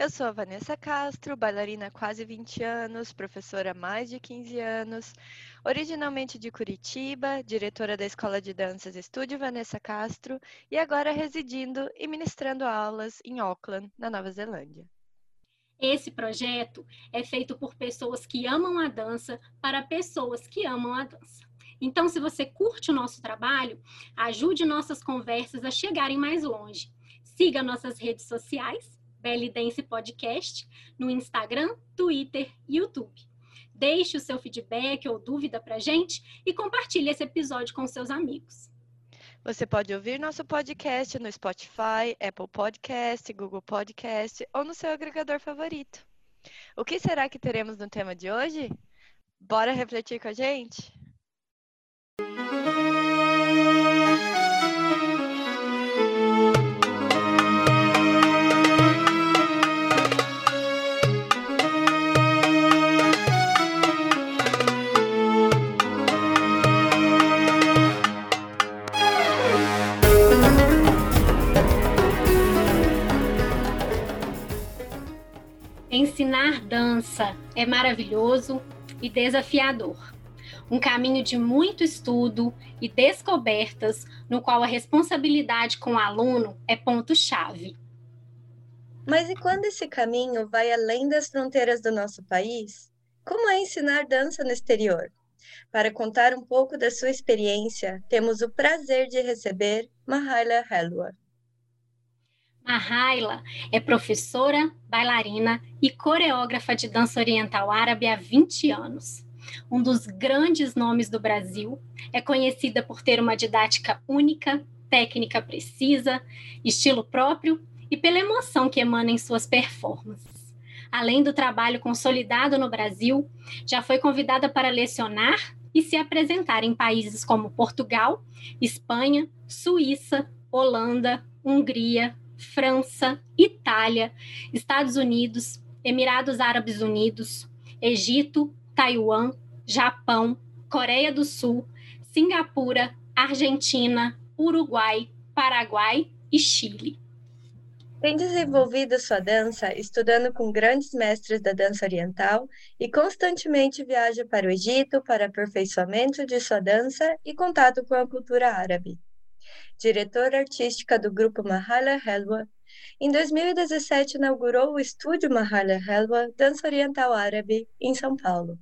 Eu sou a Vanessa Castro, bailarina há quase 20 anos, professora há mais de 15 anos, originalmente de Curitiba, diretora da Escola de Danças Estúdio Vanessa Castro e agora residindo e ministrando aulas em Auckland, na Nova Zelândia. Esse projeto é feito por pessoas que amam a dança para pessoas que amam a dança. Então, se você curte o nosso trabalho, ajude nossas conversas a chegarem mais longe. Siga nossas redes sociais Dance Podcast no Instagram, Twitter e YouTube. Deixe o seu feedback ou dúvida para gente e compartilhe esse episódio com seus amigos. Você pode ouvir nosso podcast no Spotify, Apple Podcast, Google Podcast ou no seu agregador favorito. O que será que teremos no tema de hoje? Bora refletir com a gente? Ensinar dança é maravilhoso e desafiador. Um caminho de muito estudo e descobertas, no qual a responsabilidade com o aluno é ponto-chave. Mas e quando esse caminho vai além das fronteiras do nosso país? Como é ensinar dança no exterior? Para contar um pouco da sua experiência, temos o prazer de receber Mahaila Helwa. A Raila é professora, bailarina e coreógrafa de dança oriental árabe há 20 anos. Um dos grandes nomes do Brasil, é conhecida por ter uma didática única, técnica precisa, estilo próprio e pela emoção que emana em suas performances. Além do trabalho consolidado no Brasil, já foi convidada para lecionar e se apresentar em países como Portugal, Espanha, Suíça, Holanda, Hungria, França, Itália, Estados Unidos, Emirados Árabes Unidos, Egito, Taiwan, Japão, Coreia do Sul, Singapura, Argentina, Uruguai, Paraguai e Chile. Tem desenvolvido sua dança estudando com grandes mestres da dança oriental e constantemente viaja para o Egito para aperfeiçoamento de sua dança e contato com a cultura árabe diretora artística do grupo Mahala Helwa, em 2017 inaugurou o estúdio Mahala Helwa Dança Oriental Árabe, em São Paulo.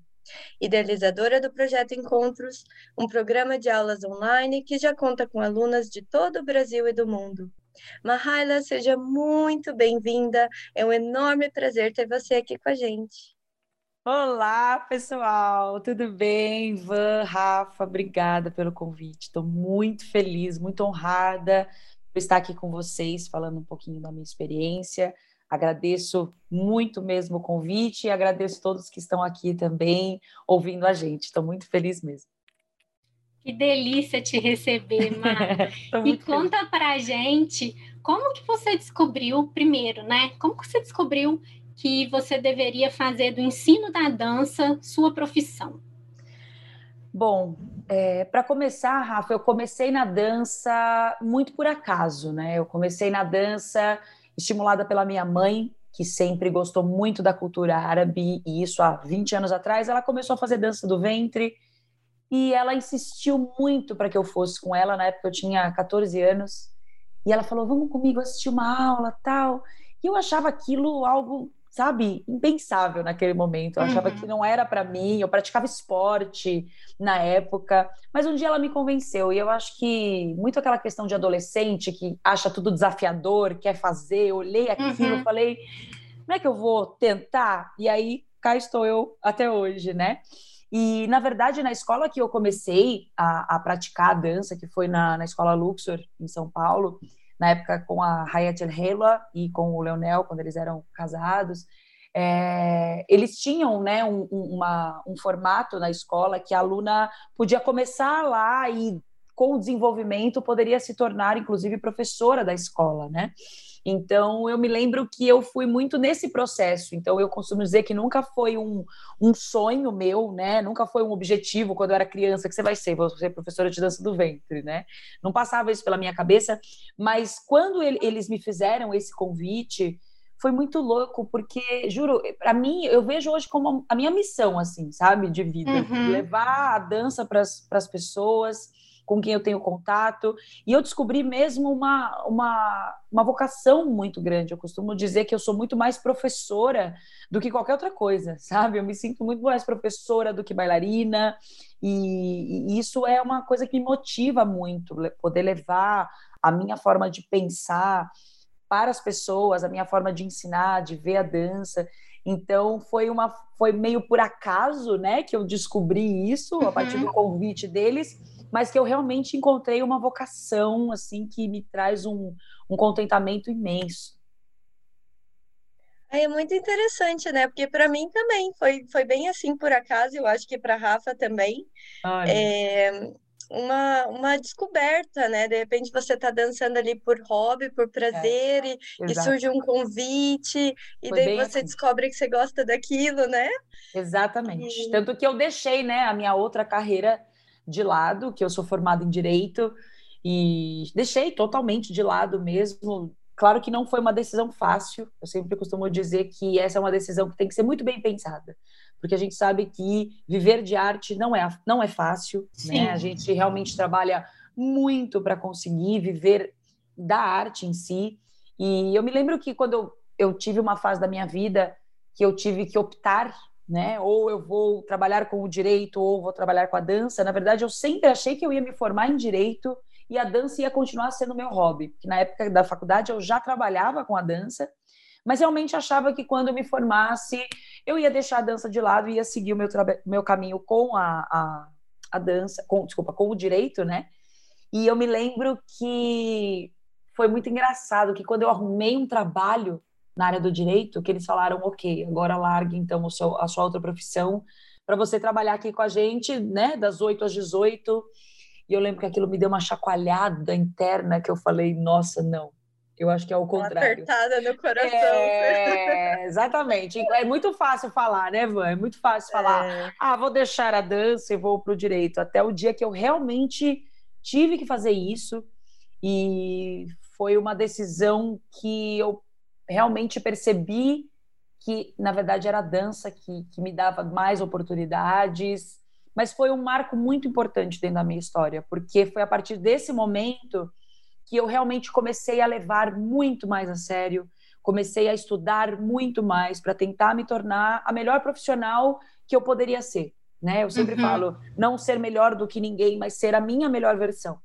Idealizadora do projeto Encontros, um programa de aulas online que já conta com alunas de todo o Brasil e do mundo. Mahala, seja muito bem-vinda. É um enorme prazer ter você aqui com a gente. Olá, pessoal, tudo bem? Van, Rafa, obrigada pelo convite. Estou muito feliz, muito honrada por estar aqui com vocês, falando um pouquinho da minha experiência. Agradeço muito mesmo o convite e agradeço todos que estão aqui também ouvindo a gente. Estou muito feliz mesmo. Que delícia te receber, Mar. e conta feliz. pra gente como que você descobriu primeiro, né? Como que você descobriu que você deveria fazer do ensino da dança sua profissão? Bom, é, para começar, Rafa, eu comecei na dança muito por acaso, né? Eu comecei na dança estimulada pela minha mãe, que sempre gostou muito da cultura árabe, e isso há 20 anos atrás. Ela começou a fazer dança do ventre e ela insistiu muito para que eu fosse com ela. Na época eu tinha 14 anos, e ela falou: Vamos comigo assistir uma aula tal. E eu achava aquilo algo sabe, impensável naquele momento. Eu uhum. achava que não era para mim, eu praticava esporte na época, mas um dia ela me convenceu e eu acho que muito aquela questão de adolescente que acha tudo desafiador, quer fazer, eu olhei aquilo, uhum. falei, como é que eu vou tentar? E aí cá estou eu até hoje, né? E, na verdade, na escola que eu comecei a, a praticar a dança, que foi na, na escola Luxor, em São Paulo, na época com a Hayat El Hela e com o Leonel, quando eles eram casados, é, eles tinham né, um, uma, um formato na escola que a aluna podia começar lá e, com o desenvolvimento, poderia se tornar, inclusive, professora da escola, né? Então, eu me lembro que eu fui muito nesse processo. Então, eu costumo dizer que nunca foi um, um sonho meu, né? Nunca foi um objetivo quando eu era criança que você vai ser, vou ser professora de dança do ventre, né? Não passava isso pela minha cabeça. Mas quando ele, eles me fizeram esse convite, foi muito louco, porque, juro, para mim, eu vejo hoje como a minha missão, assim, sabe, de vida. Uhum. Levar a dança para as pessoas com quem eu tenho contato. E eu descobri mesmo uma, uma, uma vocação muito grande. Eu costumo dizer que eu sou muito mais professora do que qualquer outra coisa, sabe? Eu me sinto muito mais professora do que bailarina. E, e isso é uma coisa que me motiva muito, poder levar a minha forma de pensar para as pessoas, a minha forma de ensinar, de ver a dança. Então foi uma foi meio por acaso, né, que eu descobri isso a partir do uhum. convite deles mas que eu realmente encontrei uma vocação assim que me traz um, um contentamento imenso. É muito interessante, né? Porque para mim também foi, foi bem assim por acaso, eu acho que para Rafa também. É uma, uma descoberta, né? De repente você está dançando ali por hobby, por prazer, é, e, e, surge um convite, e foi daí você assim. descobre que você gosta daquilo, né? Exatamente. E... Tanto que eu deixei, né, a minha outra carreira de lado, que eu sou formada em direito, e deixei totalmente de lado mesmo. Claro que não foi uma decisão fácil, eu sempre costumo dizer que essa é uma decisão que tem que ser muito bem pensada, porque a gente sabe que viver de arte não é, não é fácil, né? A gente realmente trabalha muito para conseguir viver da arte em si. E eu me lembro que quando eu, eu tive uma fase da minha vida que eu tive que optar né? Ou eu vou trabalhar com o direito, ou vou trabalhar com a dança. Na verdade, eu sempre achei que eu ia me formar em direito e a dança ia continuar sendo meu hobby. Que na época da faculdade eu já trabalhava com a dança, mas realmente achava que quando eu me formasse eu ia deixar a dança de lado e ia seguir o meu, meu caminho com a, a, a dança, com, desculpa, com o direito, né? E eu me lembro que foi muito engraçado que quando eu arrumei um trabalho na área do direito, que eles falaram, ok, agora largue então o seu, a sua outra profissão para você trabalhar aqui com a gente, né, das 8 às 18. E eu lembro que aquilo me deu uma chacoalhada interna que eu falei, nossa, não. Eu acho que é o contrário. Uma apertada no coração. É, exatamente. É muito fácil falar, né, Van? É muito fácil falar. É. Ah, vou deixar a dança e vou para o direito. Até o dia que eu realmente tive que fazer isso. E foi uma decisão que eu realmente percebi que, na verdade, era a dança que, que me dava mais oportunidades. Mas foi um marco muito importante dentro da minha história, porque foi a partir desse momento que eu realmente comecei a levar muito mais a sério, comecei a estudar muito mais para tentar me tornar a melhor profissional que eu poderia ser. Né? Eu sempre uhum. falo, não ser melhor do que ninguém, mas ser a minha melhor versão.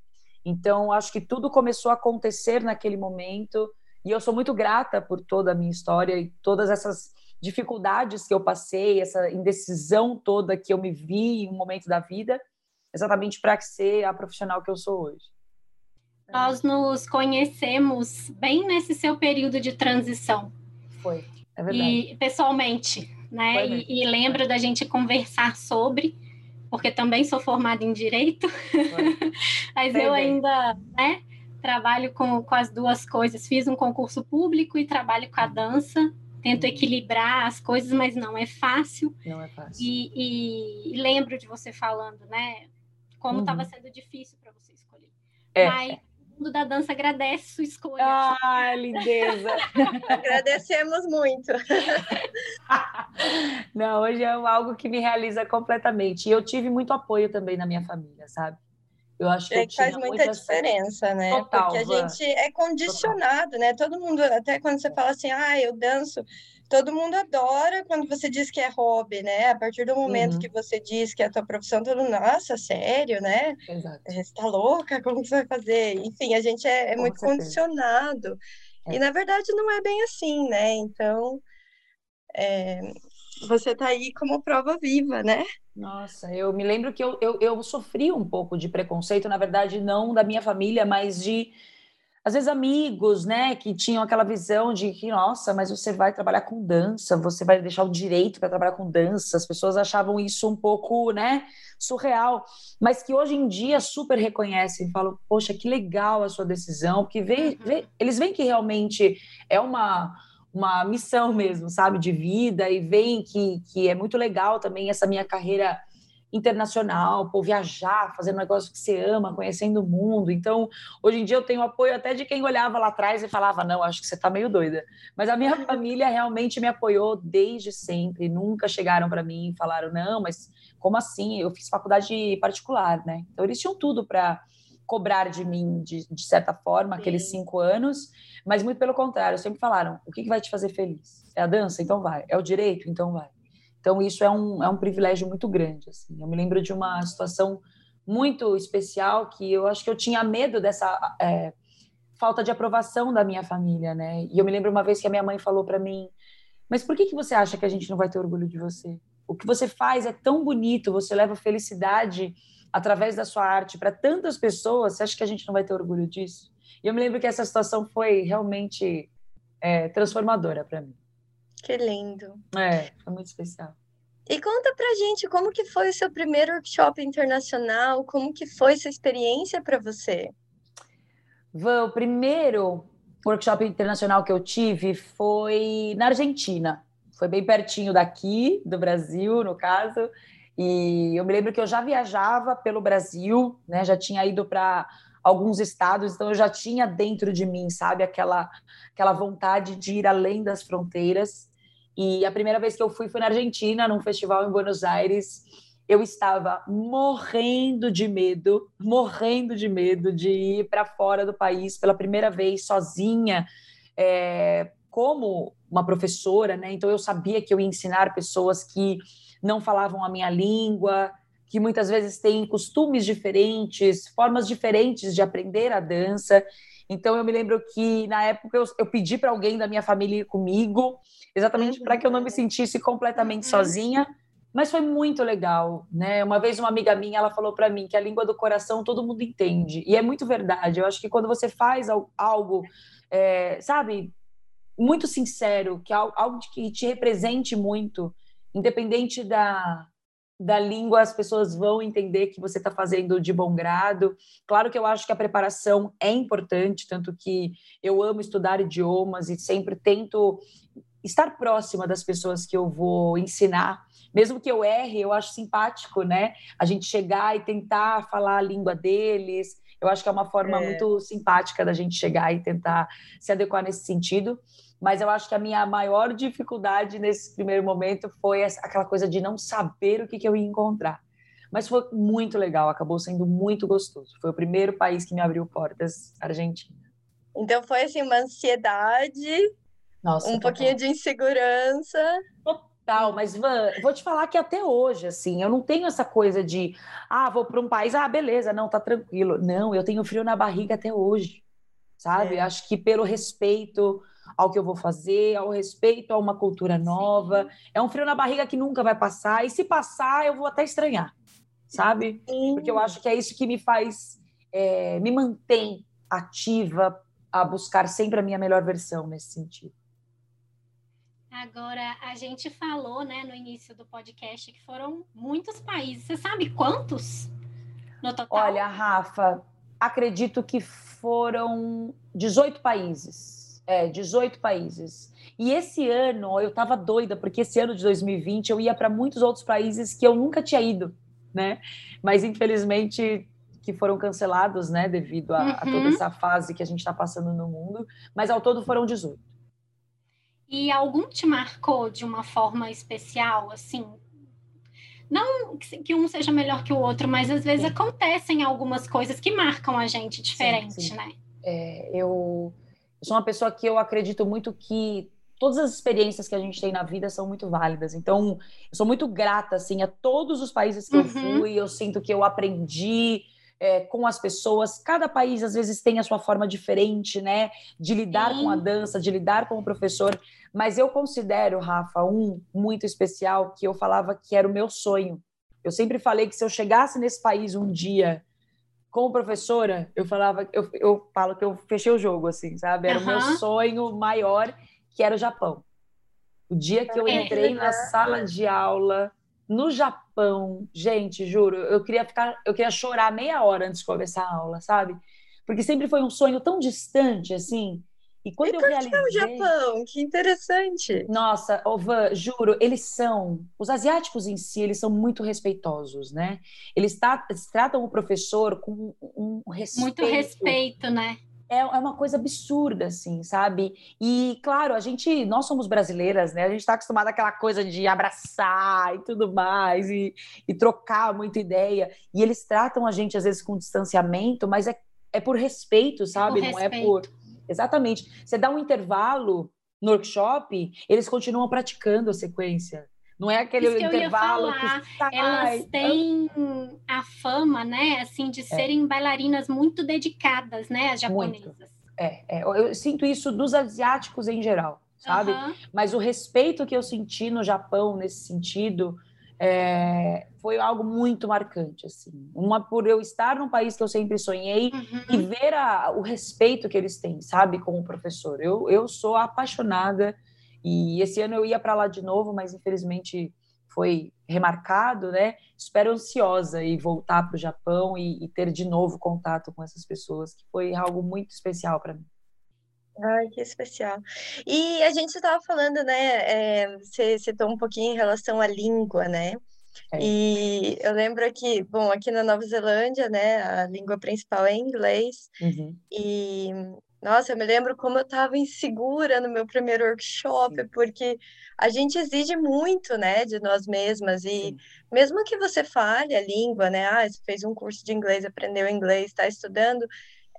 Então, acho que tudo começou a acontecer naquele momento e eu sou muito grata por toda a minha história e todas essas dificuldades que eu passei, essa indecisão toda que eu me vi em um momento da vida, exatamente para ser a profissional que eu sou hoje. Nós nos conhecemos bem nesse seu período de transição. Foi, é verdade. E pessoalmente, né? E, e, lembro da gente conversar sobre, porque também sou formada em direito, mas eu ainda, né? Trabalho com, com as duas coisas. Fiz um concurso público e trabalho com a dança. Tento equilibrar as coisas, mas não é fácil. Não é fácil. E, e lembro de você falando, né? Como estava uhum. sendo difícil para você escolher. É. Mas o mundo da dança agradece sua escolha. Ah, lindeza! Agradecemos muito. Não, hoje é algo que me realiza completamente. E eu tive muito apoio também na minha família, sabe? Eu acho que, é que faz muita diferença, né? Total, Porque a Van. gente é condicionado, Total. né? Todo mundo, até quando você fala assim, ah, eu danço, todo mundo adora quando você diz que é hobby, né? A partir do momento uhum. que você diz que é a tua profissão, todo mundo, nossa, sério, né? Exato. Você tá louca? Como você vai fazer? Enfim, a gente é, é muito certeza. condicionado. É. E na verdade não é bem assim, né? Então, é, você tá aí como prova viva, né? Nossa, eu me lembro que eu, eu, eu sofri um pouco de preconceito, na verdade, não da minha família, mas de às vezes amigos, né, que tinham aquela visão de que, nossa, mas você vai trabalhar com dança, você vai deixar o direito para trabalhar com dança. As pessoas achavam isso um pouco, né, surreal, mas que hoje em dia super reconhecem, falam, poxa, que legal a sua decisão, porque vê, uhum. vê, eles veem que realmente é uma uma missão mesmo, sabe, de vida e veem que, que é muito legal também essa minha carreira internacional, por viajar, fazer um negócio que você ama, conhecendo o mundo. Então, hoje em dia eu tenho apoio até de quem olhava lá atrás e falava: "Não, acho que você está meio doida". Mas a minha família realmente me apoiou desde sempre, nunca chegaram para mim e falaram: "Não, mas como assim? Eu fiz faculdade particular, né?". Então eles tinham tudo para cobrar de mim, de, de certa forma, Sim. aqueles cinco anos, mas muito pelo contrário, sempre falaram: o que, que vai te fazer feliz? É a dança? Então vai. É o direito? Então vai. Então, isso é um, é um privilégio muito grande. Assim. Eu me lembro de uma situação muito especial que eu acho que eu tinha medo dessa é, falta de aprovação da minha família, né? E eu me lembro uma vez que a minha mãe falou para mim: Mas por que, que você acha que a gente não vai ter orgulho de você? O que você faz é tão bonito, você leva felicidade através da sua arte para tantas pessoas, você acha que a gente não vai ter orgulho disso? E eu me lembro que essa situação foi realmente é, transformadora para mim. Que lindo. É, foi muito especial. E conta pra gente como que foi o seu primeiro workshop internacional, como que foi essa experiência para você? o primeiro workshop internacional que eu tive foi na Argentina. Foi bem pertinho daqui, do Brasil, no caso. E eu me lembro que eu já viajava pelo Brasil, né? Já tinha ido para alguns estados, então eu já tinha dentro de mim, sabe, aquela aquela vontade de ir além das fronteiras. E a primeira vez que eu fui foi na Argentina, num festival em Buenos Aires. Eu estava morrendo de medo, morrendo de medo de ir para fora do país pela primeira vez sozinha, é, como uma professora, né? Então eu sabia que eu ia ensinar pessoas que não falavam a minha língua, que muitas vezes têm costumes diferentes, formas diferentes de aprender a dança. Então eu me lembro que na época eu, eu pedi para alguém da minha família ir comigo, exatamente para que eu não me sentisse completamente uhum. sozinha. Mas foi muito legal, né? Uma vez uma amiga minha, ela falou para mim que a língua do coração todo mundo entende. E é muito verdade. Eu acho que quando você faz algo, é, sabe, muito sincero, que algo que te represente muito, independente da, da língua, as pessoas vão entender que você está fazendo de bom grado. Claro que eu acho que a preparação é importante, tanto que eu amo estudar idiomas e sempre tento estar próxima das pessoas que eu vou ensinar. Mesmo que eu erre, eu acho simpático, né? A gente chegar e tentar falar a língua deles. Eu acho que é uma forma é. muito simpática da gente chegar e tentar se adequar nesse sentido mas eu acho que a minha maior dificuldade nesse primeiro momento foi aquela coisa de não saber o que, que eu ia encontrar. Mas foi muito legal, acabou sendo muito gostoso. Foi o primeiro país que me abriu portas, Argentina. Então foi assim uma ansiedade, Nossa, um pouquinho de insegurança. Total, mas Van, vou te falar que até hoje, assim, eu não tenho essa coisa de, ah, vou para um país, ah, beleza, não, tá tranquilo. Não, eu tenho frio na barriga até hoje, sabe? É. Acho que pelo respeito ao que eu vou fazer, ao respeito a uma cultura nova. Sim. É um frio na barriga que nunca vai passar, e se passar, eu vou até estranhar, sabe? Sim. Porque eu acho que é isso que me faz, é, me mantém ativa a buscar sempre a minha melhor versão nesse sentido. Agora, a gente falou, né, no início do podcast que foram muitos países. Você sabe quantos no total? Olha, Rafa, acredito que foram 18 países. É, 18 países. E esse ano eu estava doida, porque esse ano de 2020 eu ia para muitos outros países que eu nunca tinha ido, né? Mas infelizmente que foram cancelados, né, devido a, uhum. a toda essa fase que a gente está passando no mundo. Mas ao todo foram 18. E algum te marcou de uma forma especial, assim? Não que um seja melhor que o outro, mas às vezes sim. acontecem algumas coisas que marcam a gente diferente, sim, sim. né? É, eu eu sou uma pessoa que eu acredito muito que todas as experiências que a gente tem na vida são muito válidas. Então, eu sou muito grata assim a todos os países que uhum. eu fui. Eu sinto que eu aprendi é, com as pessoas. Cada país às vezes tem a sua forma diferente, né, de lidar Sim. com a dança, de lidar com o professor. Mas eu considero, Rafa, um muito especial que eu falava que era o meu sonho. Eu sempre falei que se eu chegasse nesse país um dia como professora, eu falava, eu, eu falo que eu fechei o jogo, assim, sabe? Era uhum. o meu sonho maior, que era o Japão. O dia que eu é, entrei na sala de aula no Japão, gente, juro, eu queria ficar, eu queria chorar meia hora antes de começar a aula, sabe? Porque sempre foi um sonho tão distante, assim. E quando e eu realizei... que o Japão? Que interessante. Nossa, Ovan, juro, eles são... Os asiáticos em si, eles são muito respeitosos, né? Eles, tá, eles tratam o professor com um respeito... Muito respeito, né? É, é uma coisa absurda, assim, sabe? E, claro, a gente... Nós somos brasileiras, né? A gente está acostumada àquela coisa de abraçar e tudo mais, e, e trocar muita ideia. E eles tratam a gente, às vezes, com distanciamento, mas é, é por respeito, sabe? É por Não respeito. é por Exatamente. Você dá um intervalo no workshop, eles continuam praticando a sequência. Não é aquele Isso que intervalo que tá, elas têm a fama, né, assim, de é. serem é. bailarinas muito dedicadas, né, as japonesas. É, é, eu sinto isso dos asiáticos em geral, sabe? Uhum. Mas o respeito que eu senti no Japão nesse sentido é, foi algo muito marcante, assim. Uma por eu estar num país que eu sempre sonhei uhum. e ver a, o respeito que eles têm, sabe, como professor. Eu, eu sou apaixonada e esse ano eu ia para lá de novo, mas infelizmente foi remarcado, né? Espero ansiosa e voltar para o Japão e, e, ter de novo contato com essas pessoas, que foi algo muito especial para mim. Ai, que especial. E a gente estava falando, né? É, você citou um pouquinho em relação à língua, né? É. E eu lembro que, bom, aqui na Nova Zelândia, né, a língua principal é inglês. Uhum. E, nossa, eu me lembro como eu estava insegura no meu primeiro workshop, Sim. porque a gente exige muito, né, de nós mesmas. E Sim. mesmo que você fale a língua, né, ah, você fez um curso de inglês, aprendeu inglês, está estudando,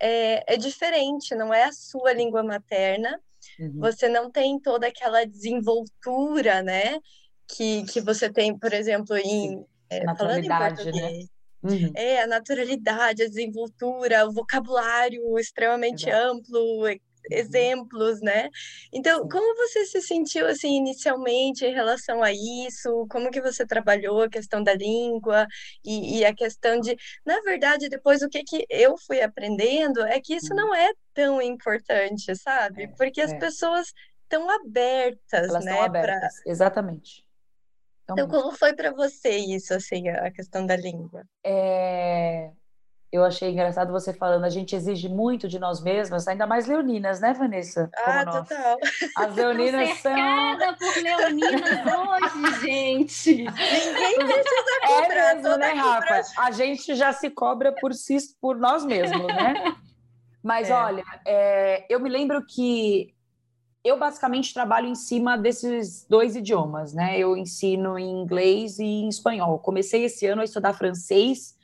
é, é diferente, não é a sua língua materna. Uhum. Você não tem toda aquela desenvoltura, né? Que, que você tem, por exemplo, em. É, naturalidade, né? Uhum. É, a naturalidade, a desenvoltura, o vocabulário extremamente Exato. amplo. Exemplos, né? Então, como você se sentiu assim inicialmente em relação a isso? Como que você trabalhou a questão da língua e, e a questão de, na verdade, depois o que que eu fui aprendendo é que isso uhum. não é tão importante, sabe? É, Porque as é. pessoas estão abertas, Elas né? Abertas, pra... exatamente. Então, então como foi para você isso, assim, a questão da língua? É eu achei engraçado você falando, a gente exige muito de nós mesmas, ainda mais leoninas, né, Vanessa? ah, total. As leoninas são. por leoninas hoje, gente. Ninguém precisa é cobrar. É mesmo, né, Rafa? A gente já se cobra por si, por nós mesmos, né? Mas é. olha, é, eu me lembro que eu basicamente trabalho em cima desses dois idiomas, né? Eu ensino em inglês e em espanhol. Comecei esse ano a estudar francês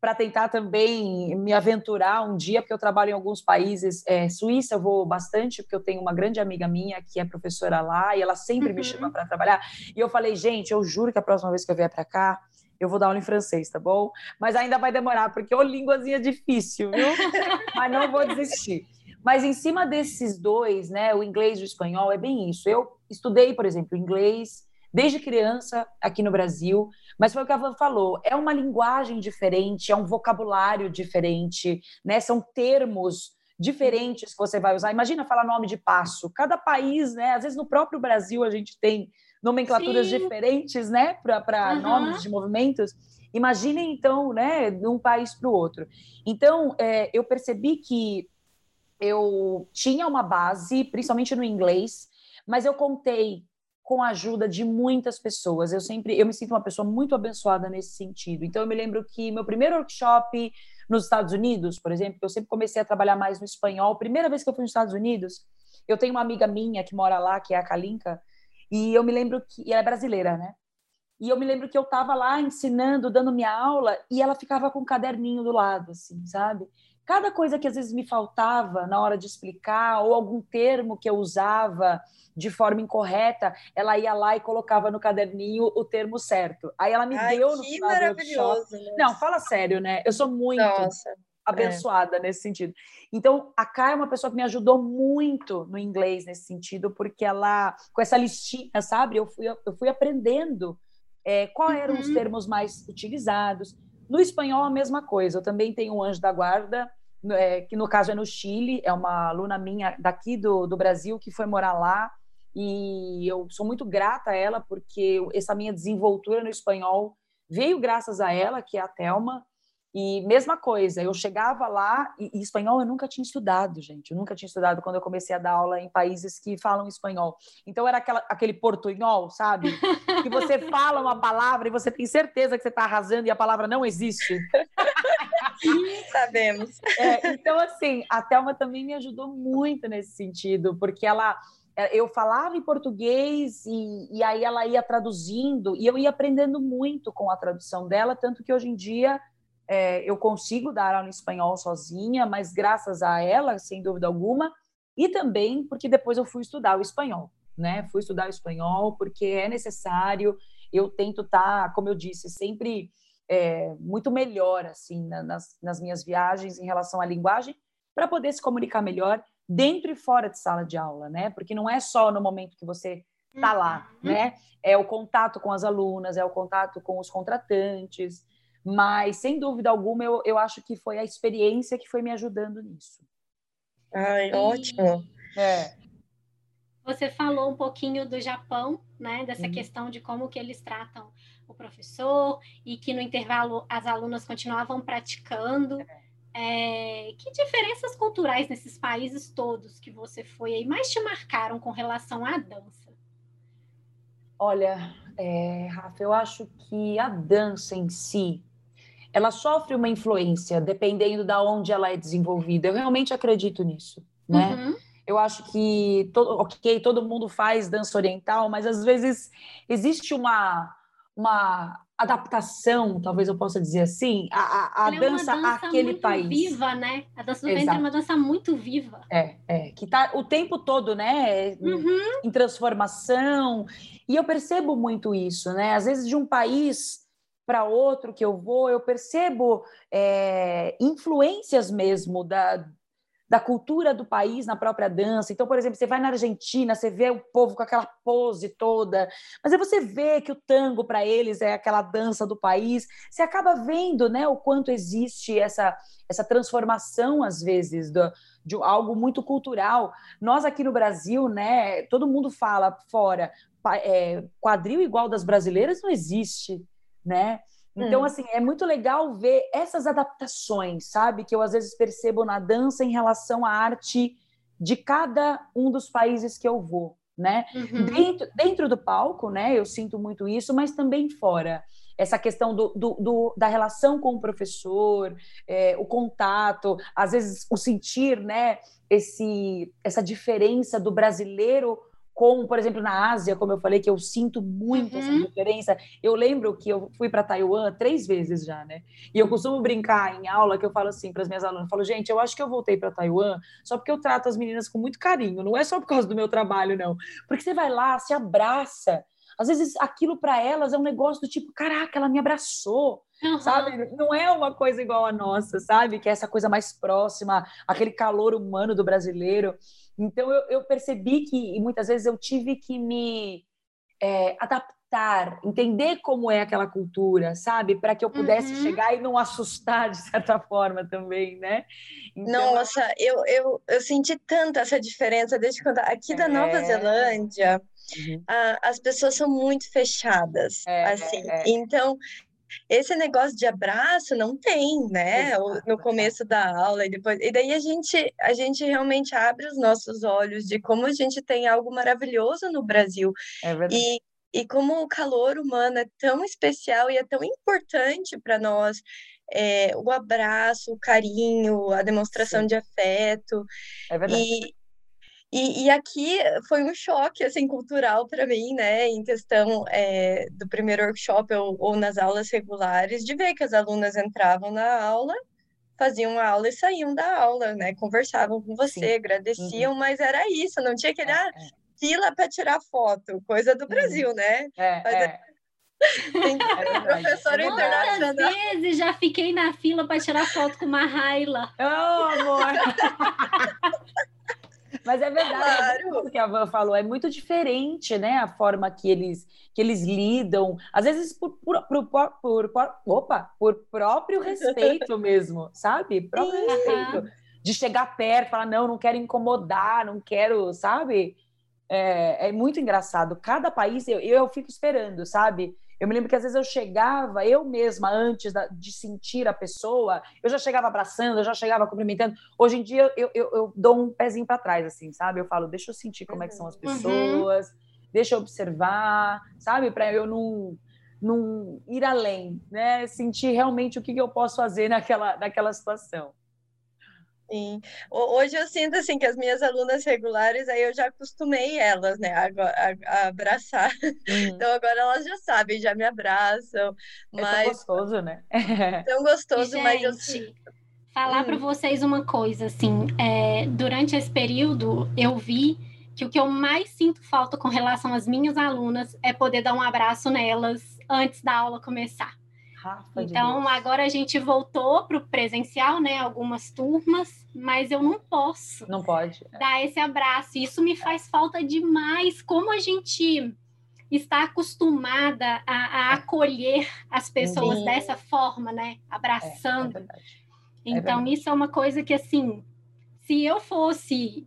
para tentar também me aventurar um dia, porque eu trabalho em alguns países. É, Suíça eu vou bastante, porque eu tenho uma grande amiga minha que é professora lá e ela sempre uhum. me chama para trabalhar. E eu falei, gente, eu juro que a próxima vez que eu vier para cá, eu vou dar aula em francês, tá bom? Mas ainda vai demorar, porque ô línguazinha difícil, viu? Mas não vou desistir. Mas em cima desses dois, né, o inglês e o espanhol, é bem isso. Eu estudei, por exemplo, inglês desde criança aqui no Brasil, mas foi o que a Van falou, é uma linguagem diferente, é um vocabulário diferente, né? São termos diferentes que você vai usar. Imagina falar nome de passo. Cada país, né? Às vezes no próprio Brasil a gente tem nomenclaturas Sim. diferentes, né? Para uhum. nomes de movimentos. Imaginem então, né? De um país para o outro. Então, é, eu percebi que eu tinha uma base, principalmente no inglês, mas eu contei com a ajuda de muitas pessoas. Eu sempre, eu me sinto uma pessoa muito abençoada nesse sentido. Então eu me lembro que meu primeiro workshop nos Estados Unidos, por exemplo, eu sempre comecei a trabalhar mais no espanhol. Primeira vez que eu fui nos Estados Unidos, eu tenho uma amiga minha que mora lá, que é a Kalinka, e eu me lembro que e ela é brasileira, né? E eu me lembro que eu estava lá ensinando, dando minha aula, e ela ficava com um caderninho do lado, assim, sabe? Cada coisa que às vezes me faltava na hora de explicar, ou algum termo que eu usava, de forma incorreta, ela ia lá e colocava no caderninho o termo certo. Aí ela me Ai, deu no final do workshop. Né? Não, fala sério, né? Eu sou muito Nossa, abençoada é. nesse sentido. Então, a Kai é uma pessoa que me ajudou muito no inglês nesse sentido, porque ela, com essa listinha, sabe? Eu fui, eu fui aprendendo é, quais eram uhum. os termos mais utilizados. No espanhol, a mesma coisa. Eu também tenho um anjo da guarda, é, que no caso é no Chile, é uma aluna minha daqui do, do Brasil que foi morar lá. E eu sou muito grata a ela, porque essa minha desenvoltura no espanhol veio graças a ela, que é a Thelma. E mesma coisa, eu chegava lá, e, e, espanhol eu nunca tinha estudado, gente. Eu nunca tinha estudado quando eu comecei a dar aula em países que falam espanhol. Então era aquela, aquele portunhol, sabe? Que você fala uma palavra e você tem certeza que você está arrasando e a palavra não existe. Sabemos. É, então, assim, a Thelma também me ajudou muito nesse sentido, porque ela é, eu falava em português e, e, aí ela ia traduzindo e eu ia aprendendo muito com a tradução dela, tanto que hoje em dia é, eu consigo dar aula em espanhol sozinha, mas graças a ela, sem dúvida alguma, e também porque depois eu fui estudar o espanhol, né? Fui estudar o espanhol porque é necessário. Eu tento estar, tá, como eu disse, sempre é, muito melhor assim nas, nas minhas viagens em relação à linguagem para poder se comunicar melhor dentro e fora de sala de aula, né? Porque não é só no momento que você está lá, uhum. né? É o contato com as alunas, é o contato com os contratantes, mas, sem dúvida alguma, eu, eu acho que foi a experiência que foi me ajudando nisso. Ai, e... ótimo. É. Você falou um pouquinho do Japão, né? Dessa uhum. questão de como que eles tratam o professor e que no intervalo as alunas continuavam praticando. É. É, que diferenças culturais nesses países todos que você foi aí mais te marcaram com relação à dança? Olha, é, Rafa, eu acho que a dança em si, ela sofre uma influência dependendo da onde ela é desenvolvida. Eu realmente acredito nisso, né? Uhum. Eu acho que, todo, ok, todo mundo faz dança oriental, mas às vezes existe uma, uma adaptação, talvez eu possa dizer assim, a, a, a dança, é dança àquele muito país. viva, né? A dança do ventre é uma dança muito viva. É, é, que tá o tempo todo, né, uhum. em transformação. E eu percebo muito isso, né? Às vezes de um país para outro que eu vou, eu percebo é, influências mesmo da, da cultura do país na própria dança. Então, por exemplo, você vai na Argentina, você vê o povo com aquela pose toda, mas aí você vê que o tango para eles é aquela dança do país. Você acaba vendo, né, o quanto existe essa essa transformação às vezes do, de algo muito cultural. Nós aqui no Brasil, né, todo mundo fala fora, é, quadril igual das brasileiras não existe né? Então, hum. assim, é muito legal ver essas adaptações, sabe? Que eu às vezes percebo na dança em relação à arte de cada um dos países que eu vou, né? Uhum. Dentro, dentro do palco, né? Eu sinto muito isso, mas também fora. Essa questão do, do, do da relação com o professor, é, o contato, às vezes o sentir, né? Esse, essa diferença do brasileiro como, por exemplo, na Ásia, como eu falei, que eu sinto muito uhum. essa diferença. Eu lembro que eu fui para Taiwan três vezes já, né? E eu costumo brincar em aula que eu falo assim para as minhas alunas, eu falo, gente, eu acho que eu voltei para Taiwan só porque eu trato as meninas com muito carinho, não é só por causa do meu trabalho, não. Porque você vai lá, se abraça. Às vezes aquilo para elas é um negócio do tipo, caraca, ela me abraçou. Uhum. Sabe? Não é uma coisa igual a nossa, sabe? Que é essa coisa mais próxima, aquele calor humano do brasileiro. Então eu, eu percebi que e muitas vezes eu tive que me é, adaptar, entender como é aquela cultura, sabe, para que eu pudesse uhum. chegar e não assustar de certa forma também, né? Então... Nossa, eu, eu, eu senti tanto essa diferença desde quando aqui da Nova é... Zelândia. Uhum. as pessoas são muito fechadas, é, assim. É. Então, esse negócio de abraço não tem, né? Exato. No começo da aula e depois. E daí a gente, a gente realmente abre os nossos olhos de como a gente tem algo maravilhoso no Brasil. É verdade. E, e como o calor humano é tão especial e é tão importante para nós. É, o abraço, o carinho, a demonstração Sim. de afeto. É verdade. E, e, e, aqui foi um choque assim cultural para mim, né, em questão é, do primeiro workshop ou, ou, nas aulas regulares, de ver que as alunas entravam na aula, faziam a aula e saíam da aula, né, conversavam com você, Sim. agradeciam, uhum. mas era isso, não tinha aquele é, ah, é. fila para tirar foto, coisa do uhum. Brasil, né? É, mas, é. Tem é professor internacional. Quantas vezes já fiquei na fila para tirar foto com uma Raila? Oh, amor! Mas é verdade, claro. é que a Van falou, é muito diferente, né? A forma que eles, que eles lidam, às vezes por, por, por, por, por opa, por próprio respeito mesmo, sabe? Próprio uhum. respeito. De chegar perto, falar, não, não quero incomodar, não quero, sabe? É, é muito engraçado. Cada país, eu, eu fico esperando, sabe? Eu me lembro que às vezes eu chegava, eu mesma, antes de sentir a pessoa, eu já chegava abraçando, eu já chegava cumprimentando. Hoje em dia eu, eu, eu dou um pezinho para trás, assim, sabe? Eu falo, deixa eu sentir como é que são as uhum. pessoas, uhum. deixa eu observar, sabe? Para eu não, não ir além, né? Sentir realmente o que eu posso fazer naquela, naquela situação. Sim. Hoje eu sinto assim que as minhas alunas regulares, aí eu já acostumei elas, né, a, a, a abraçar. Uhum. Então agora elas já sabem, já me abraçam. Mas... É tão gostoso, né? tão gostoso, Gente, mas eu falar hum. para vocês uma coisa, assim, é, durante esse período eu vi que o que eu mais sinto falta com relação às minhas alunas é poder dar um abraço nelas antes da aula começar. Então, agora a gente voltou para o presencial, né? Algumas turmas, mas eu não posso. Não pode. É. Dar esse abraço. Isso me faz falta demais. Como a gente está acostumada a, a é. acolher as pessoas Sim. dessa forma, né? Abraçando. É, é então, isso é uma coisa que, assim, se eu fosse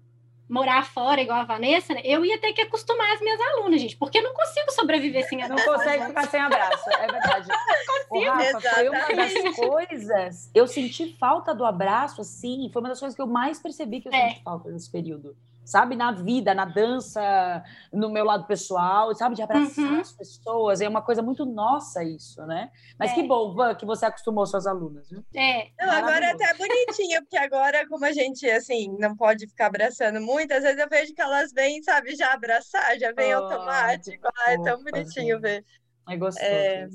morar fora igual a Vanessa, né, eu ia ter que acostumar as minhas alunas, gente, porque eu não consigo sobreviver sem abraço. Não consegue ficar sem abraço, é verdade. Não consigo. Rafa, foi uma das coisas, eu senti falta do abraço, assim, foi uma das coisas que eu mais percebi que eu é. senti falta nesse período sabe, na vida, na dança, no meu lado pessoal, sabe, de abraçar uhum. as pessoas. É uma coisa muito nossa isso, né? Mas é. que bom, Van, que você acostumou suas alunas, viu? É. Não, agora é até bonitinho, porque agora, como a gente, assim, não pode ficar abraçando muito, às vezes eu vejo que elas vêm, sabe, já abraçar, já vem oh, automático. Ah, é tão bonitinho ver. É gostoso é...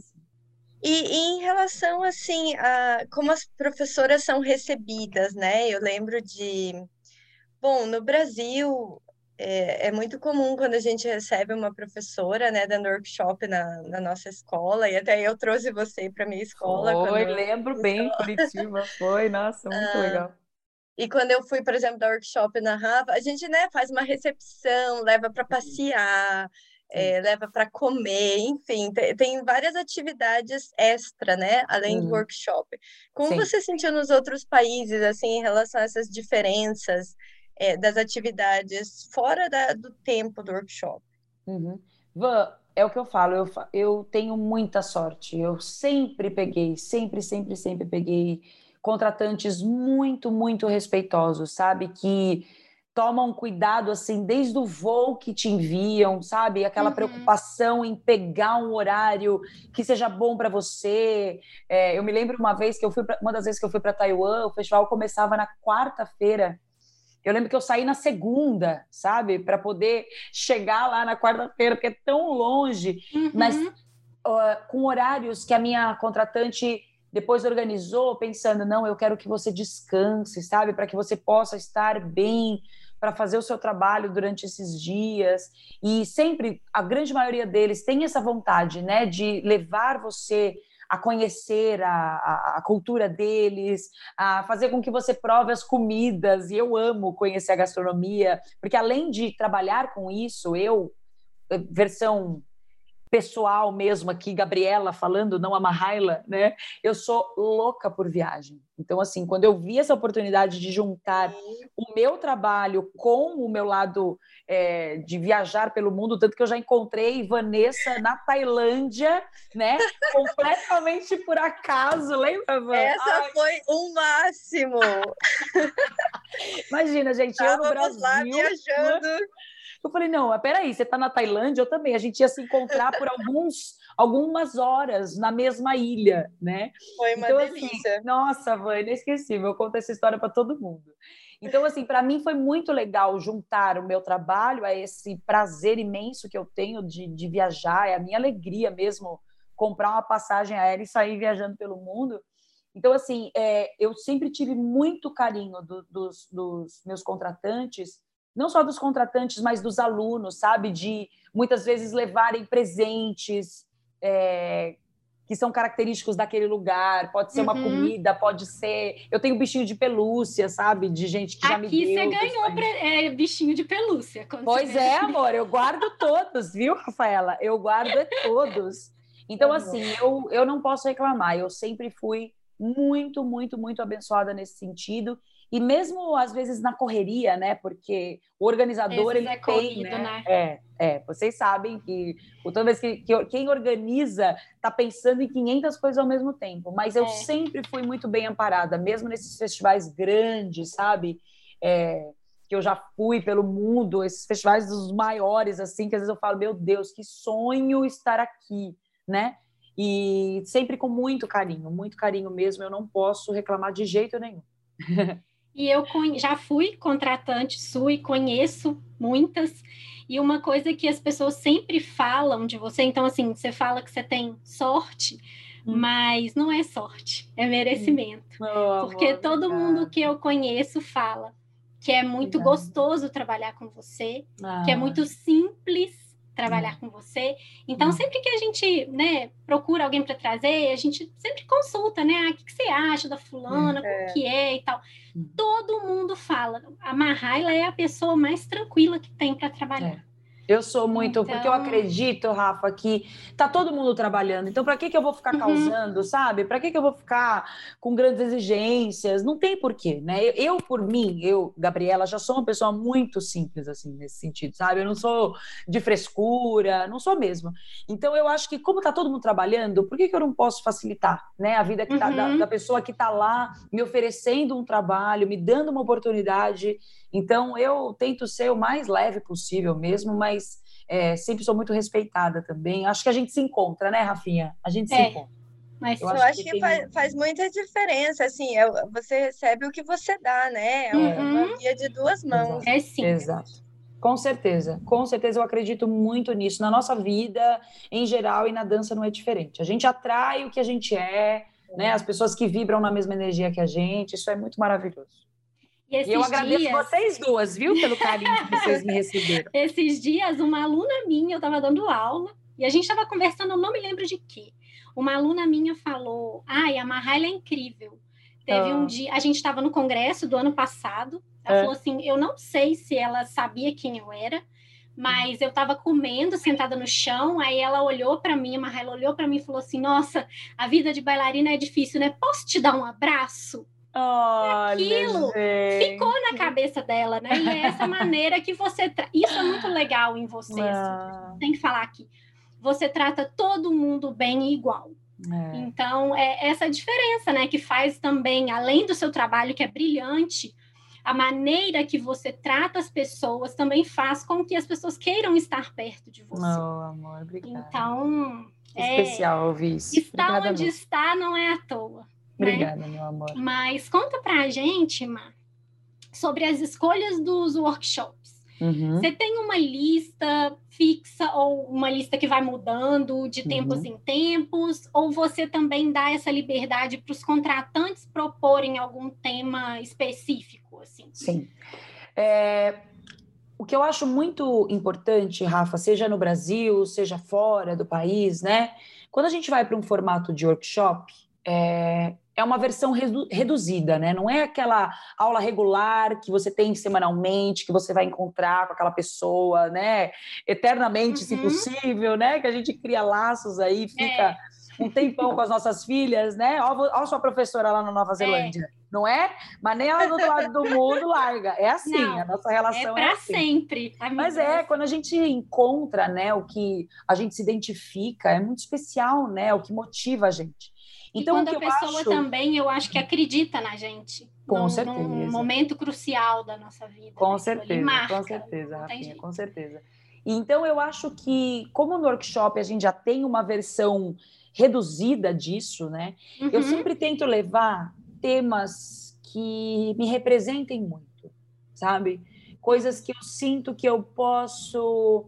E, e, em relação, assim, a como as professoras são recebidas, né? Eu lembro de Bom, no Brasil é, é, muito comum quando a gente recebe uma professora, né, dando workshop na, na nossa escola, e até eu trouxe você para minha escola. Foi, lembro bem, Curitiba, foi, nossa, muito ah, legal. E quando eu fui, por exemplo, dar workshop na Rafa, a gente, né, faz uma recepção, leva para passear, é, leva para comer, enfim, tem, tem, várias atividades extra, né, além uhum. do workshop. Como Sim. você sentiu nos outros países, assim, em relação a essas diferenças? É, das atividades fora da, do tempo do workshop. Uhum. Van, é o que eu falo, eu, eu tenho muita sorte. Eu sempre peguei, sempre, sempre, sempre peguei contratantes muito, muito respeitosos, sabe? Que tomam cuidado assim desde o voo que te enviam, sabe? Aquela uhum. preocupação em pegar um horário que seja bom para você. É, eu me lembro uma vez que eu fui pra, uma das vezes que eu fui para Taiwan, o festival começava na quarta-feira eu lembro que eu saí na segunda, sabe, para poder chegar lá na quarta-feira, porque é tão longe, uhum. mas uh, com horários que a minha contratante depois organizou, pensando, não, eu quero que você descanse, sabe, para que você possa estar bem para fazer o seu trabalho durante esses dias. E sempre, a grande maioria deles tem essa vontade, né, de levar você a conhecer a, a, a, cultura deles, a fazer com que você prove as comidas. E eu amo conhecer a gastronomia, porque além de trabalhar com isso, eu, eh, versão pessoal mesmo aqui, Gabriela falando, não a Mahaila, né? Eu sou louca por viagem. Então, assim, quando eu vi essa oportunidade de juntar o meu trabalho com o meu lado é, de viajar pelo mundo, tanto que eu já encontrei Vanessa na Tailândia, né? Completamente por acaso, lembra, Van? Essa Ai. foi o um máximo! Imagina, gente, eu no Brasil... lá viajando... Né? Eu falei, não, peraí, você está na Tailândia, eu também. A gente ia se encontrar por alguns, algumas horas na mesma ilha, né? Foi uma então, assim, delícia. Assim, nossa, Van, inesquecível. Eu conto essa história para todo mundo. Então, assim, para mim foi muito legal juntar o meu trabalho a esse prazer imenso que eu tenho de, de viajar, é a minha alegria mesmo comprar uma passagem aérea e sair viajando pelo mundo. Então, assim, é, eu sempre tive muito carinho do, dos, dos meus contratantes não só dos contratantes, mas dos alunos, sabe? De muitas vezes levarem presentes, é, que são característicos daquele lugar. Pode ser uhum. uma comida, pode ser. Eu tenho bichinho de pelúcia, sabe? De gente que já me deu. Aqui você ganhou pra... é, bichinho de pelúcia. Pois é, amor, eu guardo todos, viu, Rafaela? Eu guardo todos. Então, tá assim, eu, eu não posso reclamar. Eu sempre fui muito, muito, muito abençoada nesse sentido. E mesmo às vezes na correria, né? Porque o organizador ele é tem, né? né? É, é. Vocês sabem que toda vez que, que quem organiza está pensando em 500 coisas ao mesmo tempo. Mas eu é. sempre fui muito bem amparada, mesmo nesses festivais grandes, sabe? É, que eu já fui pelo mundo, esses festivais dos maiores, assim, que às vezes eu falo, meu Deus, que sonho estar aqui, né? E sempre com muito carinho, muito carinho mesmo. Eu não posso reclamar de jeito nenhum. E eu já fui contratante sua e conheço muitas. E uma coisa que as pessoas sempre falam de você, então assim, você fala que você tem sorte, hum. mas não é sorte, é merecimento. Hum. Porque amor, todo mundo que eu conheço fala que é muito gostoso trabalhar com você, ah. que é ah. muito simples trabalhar hum. com você. Então, hum. sempre que a gente, né, procura alguém para trazer, a gente sempre consulta, né? Ah, o que, que você acha da fulana, é. o que é e tal. Hum. Todo mundo fala. A Mahaila é a pessoa mais tranquila que tem para trabalhar. Eu sou muito, então... porque eu acredito, Rafa, que tá todo mundo trabalhando. Então, para que, que eu vou ficar uhum. causando, sabe? Para que, que eu vou ficar com grandes exigências? Não tem porquê, né? Eu, eu, por mim, eu, Gabriela, já sou uma pessoa muito simples, assim, nesse sentido, sabe? Eu não sou de frescura, não sou mesmo. Então, eu acho que, como tá todo mundo trabalhando, por que, que eu não posso facilitar, né? A vida que tá, uhum. da, da pessoa que tá lá me oferecendo um trabalho, me dando uma oportunidade então, eu tento ser o mais leve possível mesmo, mas é, sempre sou muito respeitada também. Acho que a gente se encontra, né, Rafinha? A gente é. se encontra. Mas eu, eu acho, que, que faz, faz, muita diferença, assim, é, você recebe o que você dá, né? É uhum. uma via de duas mãos. Exato. É sim. Exato. Com certeza, com certeza eu acredito muito nisso. Na nossa vida, em geral, e na dança não é diferente. A gente atrai o que a gente é, né? As pessoas que vibram na mesma energia que a gente, isso é muito maravilhoso. E, e eu agradeço dias... vocês duas, viu, pelo carinho que vocês me receberam. esses dias, uma aluna minha, eu estava dando aula, e a gente estava conversando, eu não me lembro de quê. Uma aluna minha falou: Ai, a Mahaila é incrível. Teve oh. um dia, a gente estava no congresso do ano passado. Ela é. falou assim: Eu não sei se ela sabia quem eu era, mas eu estava comendo, sentada no chão. Aí ela olhou para mim, a Mahaila olhou para mim e falou assim: Nossa, a vida de bailarina é difícil, né? Posso te dar um abraço? Olha, aquilo gente. ficou na cabeça dela, né? E é essa maneira que você. Tra... Isso é muito legal em você. Assim, ah. tem que falar aqui. Você trata todo mundo bem e igual. É. Então, é essa diferença, né? Que faz também, além do seu trabalho, que é brilhante, a maneira que você trata as pessoas também faz com que as pessoas queiram estar perto de você. Oh, amor, obrigada. Então. É, especial ouvir isso. Está obrigada onde mesmo. está não é à toa. Né? Obrigada, né? meu amor. Mas conta pra gente, Ma, sobre as escolhas dos workshops. Uhum. Você tem uma lista fixa ou uma lista que vai mudando de tempos uhum. em tempos? Ou você também dá essa liberdade para os contratantes proporem algum tema específico? Assim? Sim. É, o que eu acho muito importante, Rafa, seja no Brasil, seja fora do país, né? Quando a gente vai para um formato de workshop, é, é uma versão redu reduzida, né? Não é aquela aula regular que você tem semanalmente, que você vai encontrar com aquela pessoa, né? Eternamente, uhum. se possível, né? Que a gente cria laços aí, fica é. um tempão com as nossas filhas, né? Olha a sua professora lá na Nova é. Zelândia. É. Não é? Mas nem ela do outro lado do mundo larga. É assim, Não, a nossa relação é, é assim. sempre. Mas é, quando a gente encontra, né, o que a gente se identifica, é muito especial, né? O que motiva a gente. Então, e quando a pessoa acho... também, eu acho que acredita na gente. Com num, certeza. Num momento crucial da nossa vida. Com né? certeza, marca, com certeza, Rafinha, com certeza. Então, eu acho que, como no workshop a gente já tem uma versão reduzida disso, né? Uhum. Eu sempre tento levar temas que me representem muito, sabe? Coisas que eu sinto que eu posso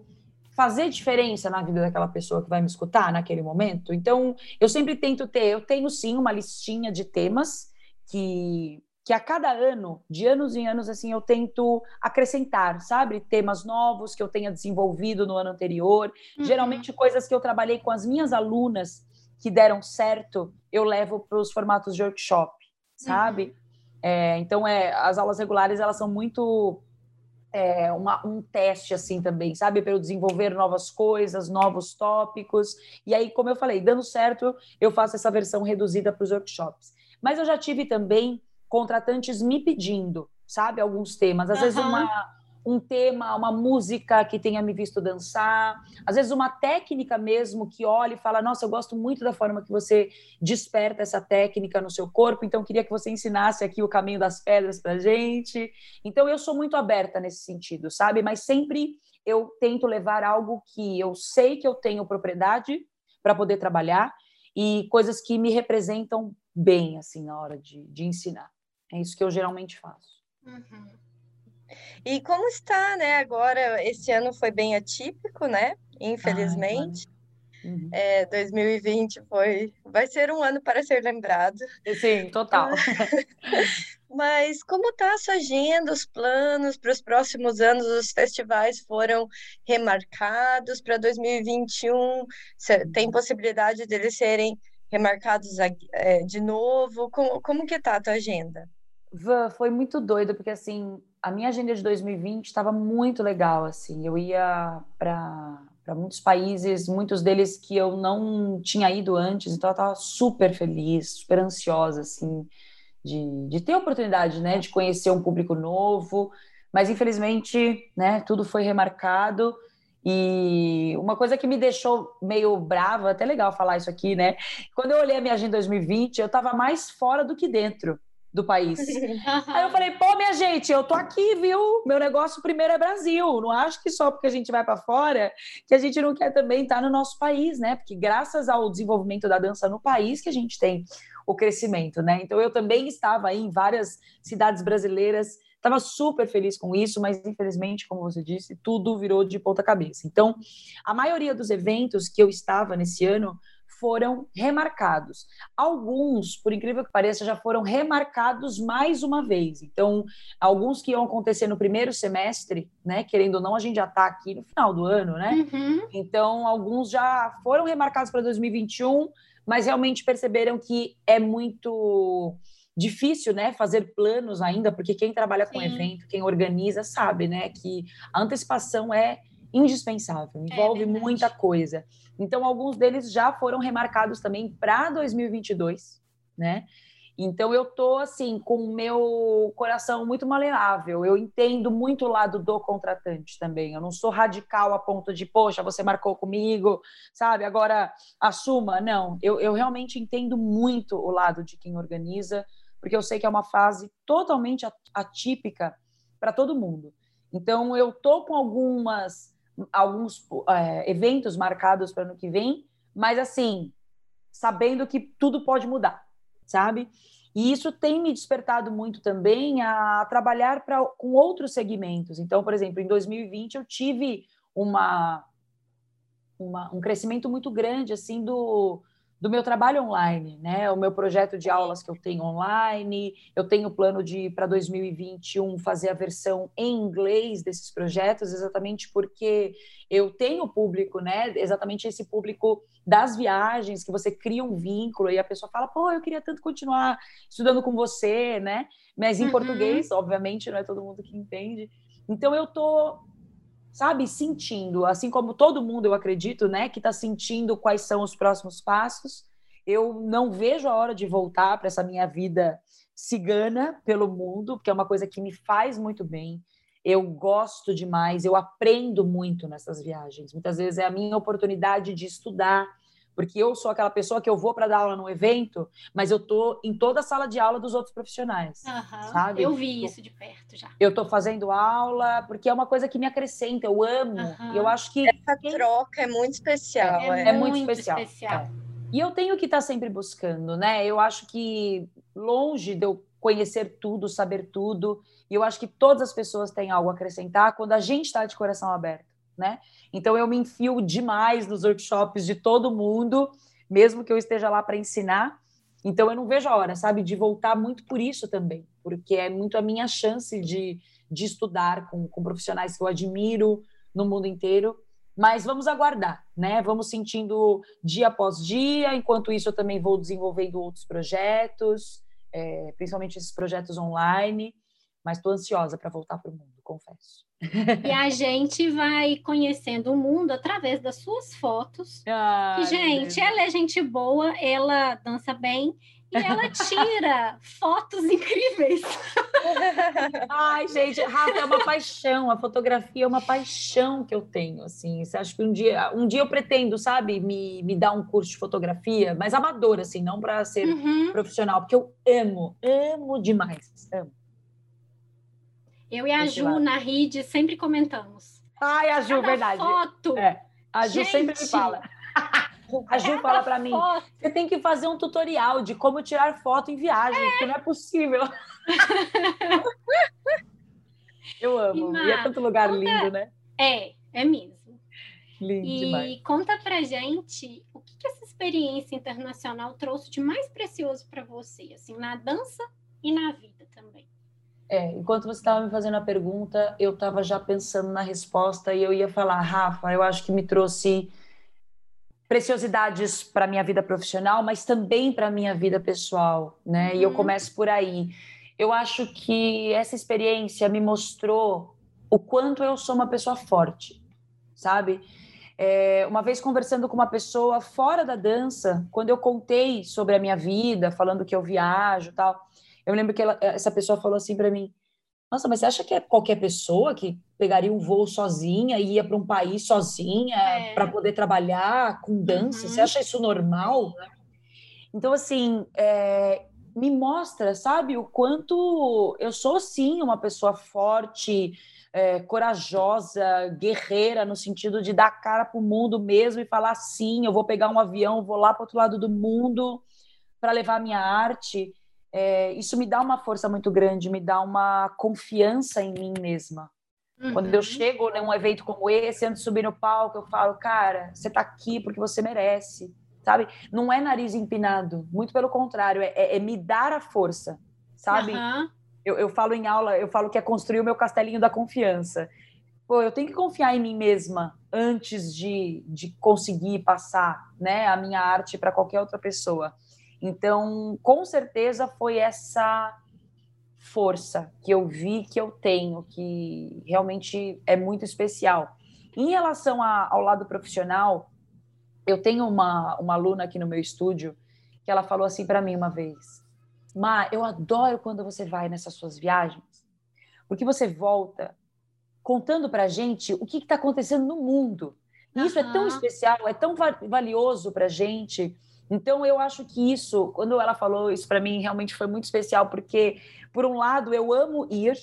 fazer diferença na vida daquela pessoa que vai me escutar naquele momento. Então, eu sempre tento ter, eu tenho sim uma listinha de temas que que a cada ano, de anos em anos, assim, eu tento acrescentar, sabe? Temas novos que eu tenha desenvolvido no ano anterior, uhum. geralmente coisas que eu trabalhei com as minhas alunas que deram certo, eu levo para os formatos de workshop, sabe? Uhum. É, então, é, as aulas regulares, elas são muito é, uma, um teste assim também, sabe? Para eu desenvolver novas coisas, novos tópicos. E aí, como eu falei, dando certo, eu faço essa versão reduzida para os workshops. Mas eu já tive também contratantes me pedindo, sabe, alguns temas. Às uhum. vezes uma um tema, uma música que tenha me visto dançar, às vezes uma técnica mesmo que olhe e fala: Nossa, eu gosto muito da forma que você desperta essa técnica no seu corpo, então queria que você ensinasse aqui o caminho das pedras para gente. Então eu sou muito aberta nesse sentido, sabe? Mas sempre eu tento levar algo que eu sei que eu tenho propriedade para poder trabalhar e coisas que me representam bem, assim, na hora de, de ensinar. É isso que eu geralmente faço. Uhum. E como está, né? Agora, esse ano foi bem atípico, né? Infelizmente. Ai, uhum. é, 2020 foi, vai ser um ano para ser lembrado. Sim, total. Mas como está a sua agenda, os planos para os próximos anos? Os festivais foram remarcados para 2021? Tem possibilidade deles serem remarcados é, de novo? Como, como que está a tua agenda? foi muito doido, porque assim, a minha agenda de 2020 estava muito legal, assim. Eu ia para muitos países, muitos deles que eu não tinha ido antes, então eu estava super feliz, super ansiosa, assim, de, de ter a oportunidade, né, de conhecer um público novo, mas infelizmente, né, tudo foi remarcado. E uma coisa que me deixou meio brava, até legal falar isso aqui, né, quando eu olhei a minha agenda 2020, eu estava mais fora do que dentro, do país. Aí eu falei, pô, minha gente, eu tô aqui, viu? Meu negócio primeiro é Brasil. Não acho que só porque a gente vai para fora que a gente não quer também estar no nosso país, né? Porque graças ao desenvolvimento da dança no país que a gente tem o crescimento, né? Então eu também estava aí em várias cidades brasileiras, estava super feliz com isso, mas infelizmente, como você disse, tudo virou de ponta cabeça. Então, a maioria dos eventos que eu estava nesse ano foram remarcados. Alguns, por incrível que pareça, já foram remarcados mais uma vez. Então, alguns que iam acontecer no primeiro semestre, né? Querendo ou não, a gente já está aqui no final do ano, né? Uhum. Então, alguns já foram remarcados para 2021, mas realmente perceberam que é muito difícil, né, fazer planos ainda, porque quem trabalha com Sim. evento, quem organiza, sabe, né, que a antecipação é indispensável, é envolve é muita coisa. Então, alguns deles já foram remarcados também para 2022, né? Então, eu tô assim, com o meu coração muito maleável. Eu entendo muito o lado do contratante também. Eu não sou radical a ponto de, poxa, você marcou comigo, sabe? Agora assuma. Não, eu, eu realmente entendo muito o lado de quem organiza, porque eu sei que é uma fase totalmente atípica para todo mundo. Então, eu tô com algumas alguns é, eventos marcados para ano que vem, mas assim, sabendo que tudo pode mudar, sabe? E isso tem me despertado muito também a trabalhar pra, com outros segmentos. Então, por exemplo, em 2020 eu tive uma, uma um crescimento muito grande assim do do meu trabalho online, né? O meu projeto de aulas que eu tenho online, eu tenho plano de para 2021 fazer a versão em inglês desses projetos, exatamente porque eu tenho público, né? Exatamente esse público das viagens que você cria um vínculo e a pessoa fala, pô, eu queria tanto continuar estudando com você, né? Mas em uhum. português, obviamente, não é todo mundo que entende. Então eu tô sabe, sentindo, assim como todo mundo, eu acredito, né, que está sentindo quais são os próximos passos. Eu não vejo a hora de voltar para essa minha vida cigana pelo mundo, porque é uma coisa que me faz muito bem. Eu gosto demais, eu aprendo muito nessas viagens. Muitas vezes é a minha oportunidade de estudar, porque eu sou aquela pessoa que eu vou para dar aula no evento, mas eu tô em toda a sala de aula dos outros profissionais, uhum, sabe? Eu vi isso de perto já. Eu tô fazendo aula porque é uma coisa que me acrescenta, eu amo. Uhum. Eu acho que essa troca é muito especial, é, é, é muito, muito, especial. especial. É. E eu tenho que estar tá sempre buscando, né? Eu acho que longe de eu conhecer tudo, saber tudo, e eu acho que todas as pessoas têm algo a acrescentar quando a gente está de coração aberto né? Então eu me enfio demais nos workshops de todo mundo, mesmo que eu esteja lá para ensinar. Então eu não vejo a hora, sabe, de voltar muito por isso também, porque é muito a minha chance de, de estudar com, com profissionais que eu admiro no mundo inteiro Mas vamos aguardar, né? Vamos sentindo dia após dia. Enquanto isso, eu também vou desenvolvendo outros projetos, é, principalmente esses projetos online. Mas estou ansiosa para voltar para o mundo, confesso. E a gente vai conhecendo o mundo através das suas fotos. Ai, e, gente, ela é gente boa, ela dança bem e ela tira fotos incríveis. Ai, gente, Rafa, é uma paixão. A fotografia é uma paixão que eu tenho, assim. Você acha que um dia, um dia eu pretendo, sabe, me, me dar um curso de fotografia, mas amador, assim, não para ser uhum. profissional, porque eu amo, amo demais, amo. Eu e a Esse Ju lado. na rede sempre comentamos. Ai, a Ju, Cada verdade. Foto. É. A Ju gente, sempre me fala. A Ju fala para mim: você tem que fazer um tutorial de como tirar foto em viagem, é. porque não é possível. Eu amo. E, e é tanto lugar conta... lindo, né? É, é mesmo. Lindo e demais. conta pra gente o que, que essa experiência internacional trouxe de mais precioso para você, assim, na dança e na vida também. É, enquanto você estava me fazendo a pergunta, eu estava já pensando na resposta e eu ia falar, Rafa, eu acho que me trouxe preciosidades para minha vida profissional, mas também para minha vida pessoal, né? Uhum. E eu uhum. começo por aí. Eu acho que essa experiência me mostrou o quanto eu sou uma pessoa forte, sabe? É, uma vez conversando com uma pessoa fora da dança, quando eu contei sobre a minha vida, falando que eu viajo, tal, eu lembro que ela, essa pessoa falou assim para mim: nossa, mas você acha que é qualquer pessoa que pegaria um voo sozinha e ia para um país sozinha é. para poder trabalhar com dança? Uhum. Você acha isso normal? Então, assim, é, me mostra, sabe, o quanto eu sou, sim, uma pessoa forte, é, corajosa, guerreira, no sentido de dar cara para o mundo mesmo e falar, sim, eu vou pegar um avião, vou lá para outro lado do mundo para levar minha arte é, isso me dá uma força muito grande, me dá uma confiança em mim mesma. Uhum. Quando eu uhum. chego num evento como esse, antes de subir no palco, eu falo, cara, você está aqui porque você merece, sabe? Não é nariz empinado, muito pelo contrário, é, é, é me dar a força, sabe? Uhum. Eu, eu falo em aula, eu falo que é construir o meu castelinho da confiança. Pô, eu tenho que confiar em mim mesma antes de, de conseguir passar né, a minha arte para qualquer outra pessoa. Então, com certeza foi essa força que eu vi que eu tenho, que realmente é muito especial. Em relação a, ao lado profissional, eu tenho uma, uma aluna aqui no meu estúdio que ela falou assim para mim uma vez: Ma, eu adoro quando você vai nessas suas viagens, porque você volta contando para gente o que está acontecendo no mundo. E isso uhum. é tão especial, é tão valioso para gente. Então eu acho que isso, quando ela falou isso para mim, realmente foi muito especial, porque por um lado eu amo ir,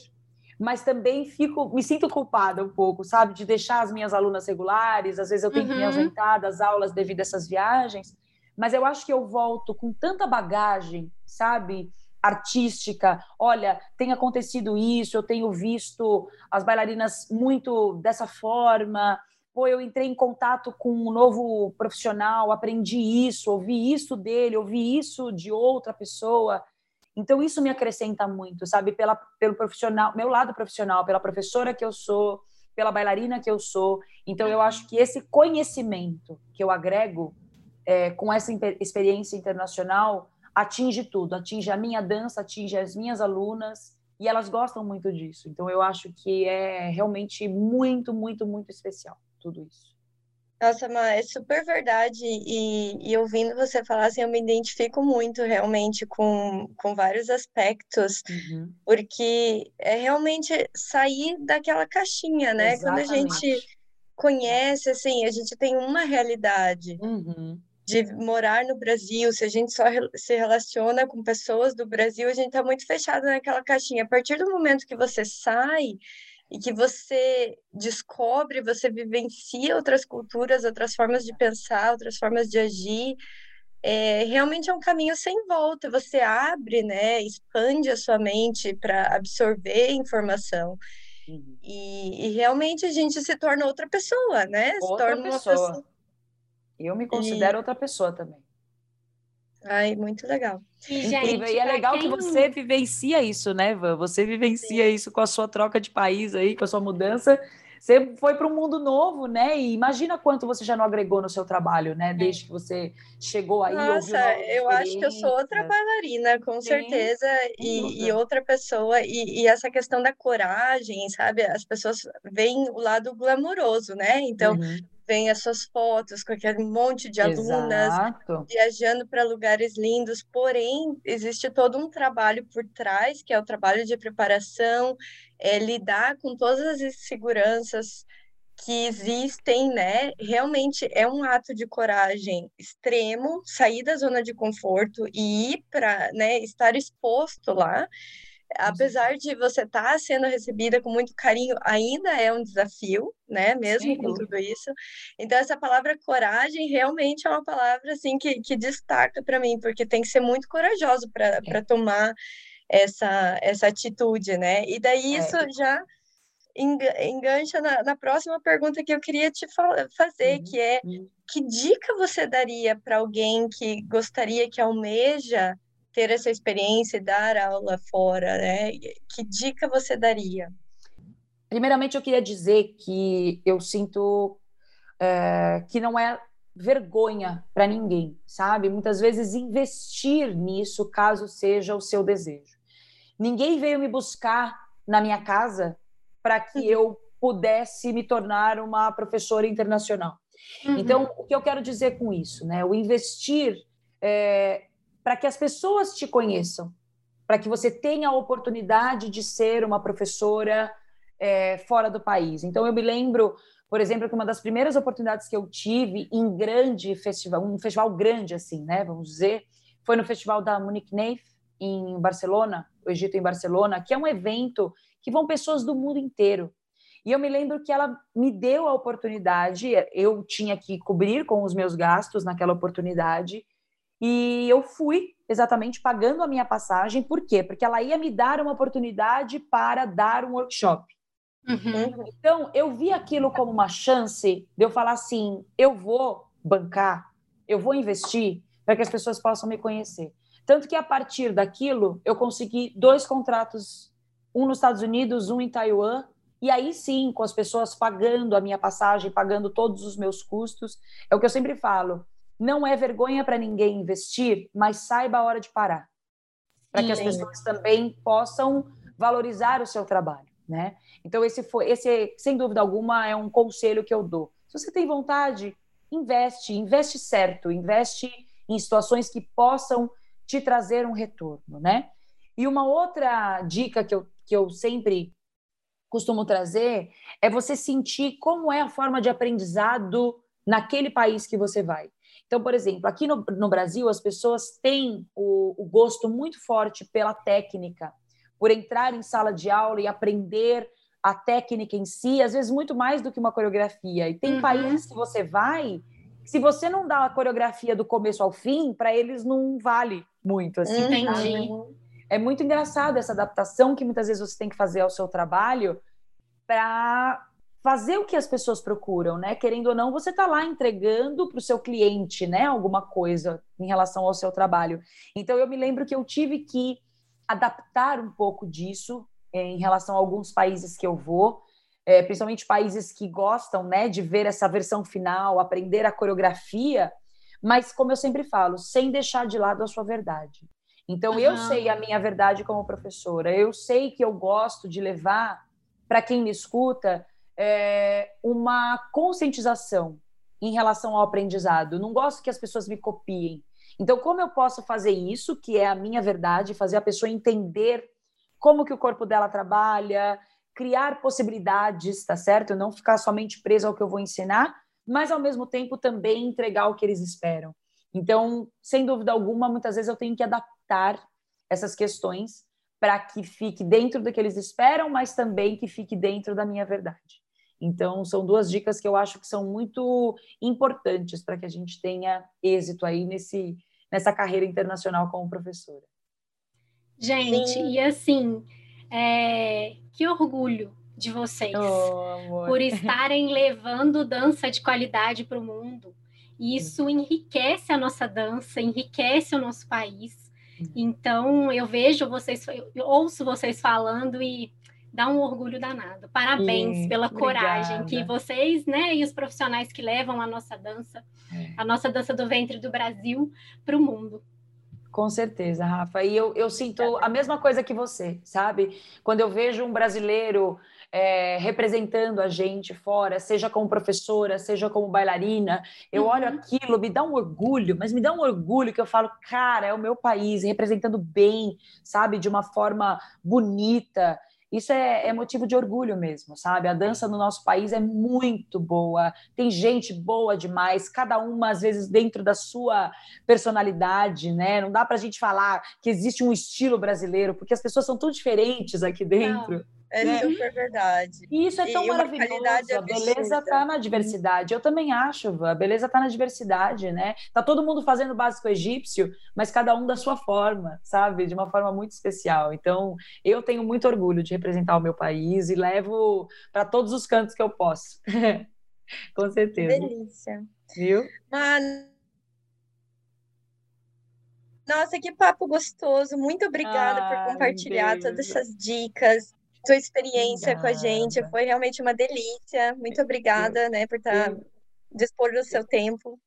mas também fico, me sinto culpada um pouco, sabe, de deixar as minhas alunas regulares, às vezes eu tenho uhum. que me uhum. ausentar das aulas devido a essas viagens, mas eu acho que eu volto com tanta bagagem, sabe, artística. Olha, tem acontecido isso, eu tenho visto as bailarinas muito dessa forma, pô, eu entrei em contato com um novo profissional, aprendi isso, ouvi isso dele, ouvi isso de outra pessoa. Então isso me acrescenta muito, sabe? Pela, pelo profissional, meu lado profissional, pela professora que eu sou, pela bailarina que eu sou. Então eu acho que esse conhecimento que eu agrego é, com essa experiência internacional atinge tudo, atinge a minha dança, atinge as minhas alunas e elas gostam muito disso. Então eu acho que é realmente muito, muito, muito especial tudo isso. Nossa, mas é super verdade. E, e, ouvindo você falar, assim, eu me identifico muito realmente com, com vários aspectos, uhum. porque é realmente sair daquela caixinha, né? Exatamente. Quando a gente conhece, assim, a gente tem uma realidade. Uhum. De morar no Brasil, se a gente só se relaciona com pessoas do Brasil, a gente está muito fechado naquela caixinha. A partir do momento que você sai, e que você descobre, você vivencia outras culturas, outras formas de pensar, outras formas de agir. É, realmente é um caminho sem volta. Você abre, né, expande a sua mente para absorver informação. Uhum. E, e, realmente a gente se torna outra pessoa, né? Outra se torna pessoa. uma pessoa. Eu me considero e... outra pessoa também. Ai, muito legal. E, Incrível. e é legal quem... que você vivencia isso, né, Van? Você vivencia Sim. isso com a sua troca de país aí, com a sua mudança. Você foi para um mundo novo, né? E imagina quanto você já não agregou no seu trabalho, né? Desde é. que você chegou aí. Nossa, eu acho que eu sou outra bailarina, com Sim, certeza, e, e, outra pessoa. E, e, essa questão da coragem, sabe? As pessoas veem o lado glamouroso, né? Então, uhum vem as suas fotos com aquele monte de alunas Exato. viajando para lugares lindos, porém existe todo um trabalho por trás, que é o trabalho de preparação, é lidar com todas as inseguranças que existem, né? Realmente é um ato de coragem extremo, sair da zona de conforto e ir para, né, estar exposto lá apesar de você estar tá sendo recebida com muito carinho, ainda é um desafio, né? Mesmo Sim. com tudo isso. Então, essa palavra coragem realmente é uma palavra assim que, que destaca para mim, porque tem que ser muito corajoso para é. tomar essa, essa atitude, né? E daí é. isso é. já engancha na, na, próxima pergunta que eu queria te fazer, uhum. que é uhum. que dica você daria para alguém que gostaria, que almeja ter essa experiência e dar aula fora, né? Que dica você daria? Primeiramente, eu queria dizer que eu sinto é, que não é vergonha para ninguém, sabe? Muitas vezes investir nisso, caso seja o seu desejo. Ninguém veio me buscar na minha casa para que uhum. eu pudesse me tornar uma professora internacional. Uhum. Então, o que eu quero dizer com isso, né? O investir é, para que as pessoas te conheçam, para que você tenha a oportunidade de ser uma professora é, fora do país. Então, eu me lembro, por exemplo, que uma das primeiras oportunidades que eu tive em grande festival, um festival grande assim, né, vamos dizer, foi no festival da Munich Neif em Barcelona, o Egito em Barcelona, que é um evento que vão pessoas do mundo inteiro. E eu me lembro que ela me deu a oportunidade, eu tinha que cobrir com os meus gastos naquela oportunidade, e eu fui exatamente pagando a minha passagem, por quê? Porque ela ia me dar uma oportunidade para dar um workshop. Uhum. Então, eu vi aquilo como uma chance de eu falar assim: eu vou bancar, eu vou investir para que as pessoas possam me conhecer. Tanto que a partir daquilo, eu consegui dois contratos, um nos Estados Unidos, um em Taiwan, e aí sim, com as pessoas pagando a minha passagem, pagando todos os meus custos. É o que eu sempre falo: não é vergonha para ninguém investir, mas saiba a hora de parar. Para que as pessoas também possam valorizar o seu trabalho, né? Então esse foi esse sem dúvida alguma é um conselho que eu dou. Se você tem vontade, investe, investe certo, investe em situações que possam te trazer um retorno, né? E uma outra dica que eu, que eu sempre costumo trazer é você sentir como é a forma de aprendizado naquele país que você vai. Então, por exemplo, aqui no, no Brasil, as pessoas têm o, o gosto muito forte pela técnica, por entrar em sala de aula e aprender a técnica em si, às vezes muito mais do que uma coreografia. E tem uhum. países que você vai, se você não dá a coreografia do começo ao fim, para eles não vale muito. Assim, Entendi. É muito engraçado essa adaptação que muitas vezes você tem que fazer ao seu trabalho para fazer o que as pessoas procuram, né? Querendo ou não, você está lá entregando para o seu cliente, né? Alguma coisa em relação ao seu trabalho. Então, eu me lembro que eu tive que adaptar um pouco disso é, em relação a alguns países que eu vou, é, principalmente países que gostam, né, de ver essa versão final, aprender a coreografia, mas como eu sempre falo, sem deixar de lado a sua verdade. Então, uhum. eu sei a minha verdade como professora, eu sei que eu gosto de levar para quem me escuta é, uma conscientização em relação ao aprendizado. Não gosto que as pessoas me copiem. Então, como eu posso fazer isso, que é a minha verdade, fazer a pessoa entender como que o corpo dela trabalha, criar possibilidades, tá certo? Não ficar somente preso ao que eu vou ensinar, mas ao mesmo tempo também entregar o que eles esperam. Então, sem dúvida alguma, muitas vezes eu tenho que adaptar essas questões para que fique dentro do que eles esperam, mas também que fique dentro da minha verdade. Então, são duas dicas que eu acho que são muito importantes para que a gente tenha êxito aí nesse, nessa carreira internacional como professora. Gente, Sim. e assim, é... que orgulho de vocês oh, por estarem levando dança de qualidade para o mundo. Isso enriquece a nossa dança, enriquece o nosso país. Então, eu vejo vocês, eu ouço vocês falando e dá um orgulho danado. Parabéns pela coragem que vocês, né, e os profissionais que levam a nossa dança, é. a nossa dança do ventre do Brasil para o mundo. Com certeza, Rafa. E eu, eu sinto a mesma coisa que você, sabe? Quando eu vejo um brasileiro é, representando a gente fora, seja como professora, seja como bailarina, eu uhum. olho aquilo, me dá um orgulho, mas me dá um orgulho que eu falo, cara, é o meu país, representando bem, sabe? De uma forma bonita. Isso é, é, motivo de orgulho mesmo, sabe? A dança no nosso país é muito boa, tem gente boa demais, cada uma, às vezes, dentro da sua personalidade, né? Não dá para a gente falar que existe um estilo brasileiro, porque as pessoas são tão diferentes aqui dentro. Não. É né? super verdade. E isso é tão e maravilhoso. A beleza está na diversidade. Eu também acho, a beleza está na diversidade, né? Tá todo mundo fazendo básico egípcio, mas cada um da sua forma, sabe? De uma forma muito especial. Então, eu tenho muito orgulho de representar o meu país e levo para todos os cantos que eu posso. Com certeza. Que delícia. Viu? Mano, nossa, que papo gostoso. Muito obrigada ah, por compartilhar todas essas dicas sua experiência obrigada. com a gente. Foi realmente uma delícia. Muito obrigada, né, por estar tá dispor do seu tempo.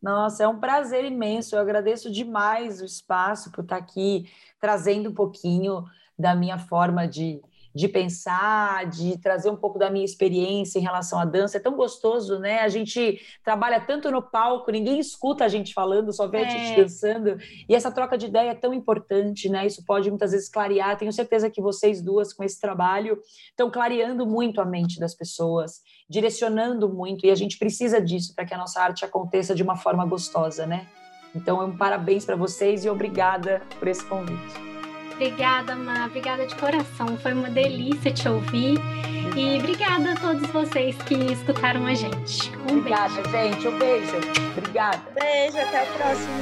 Nossa, é um prazer imenso. Eu agradeço demais o espaço por estar tá aqui trazendo um pouquinho da minha forma de de pensar, de trazer um pouco da minha experiência em relação à dança. É tão gostoso, né? A gente trabalha tanto no palco, ninguém escuta a gente falando, só vê é. a gente é. dançando. E essa troca de ideia é tão importante, né? Isso pode muitas vezes clarear. Tenho certeza que vocês duas, com esse trabalho, estão clareando muito a mente das pessoas, direcionando muito. E a gente precisa disso para que a nossa arte aconteça de uma forma gostosa, né? Então, um parabéns para vocês e obrigada por esse convite. Obrigada, Má. Obrigada de coração. Foi uma delícia te ouvir. E obrigada a todos vocês que escutaram a gente. Um obrigada, beijo. gente. Um beijo. Obrigada. Beijo. Até o próximo.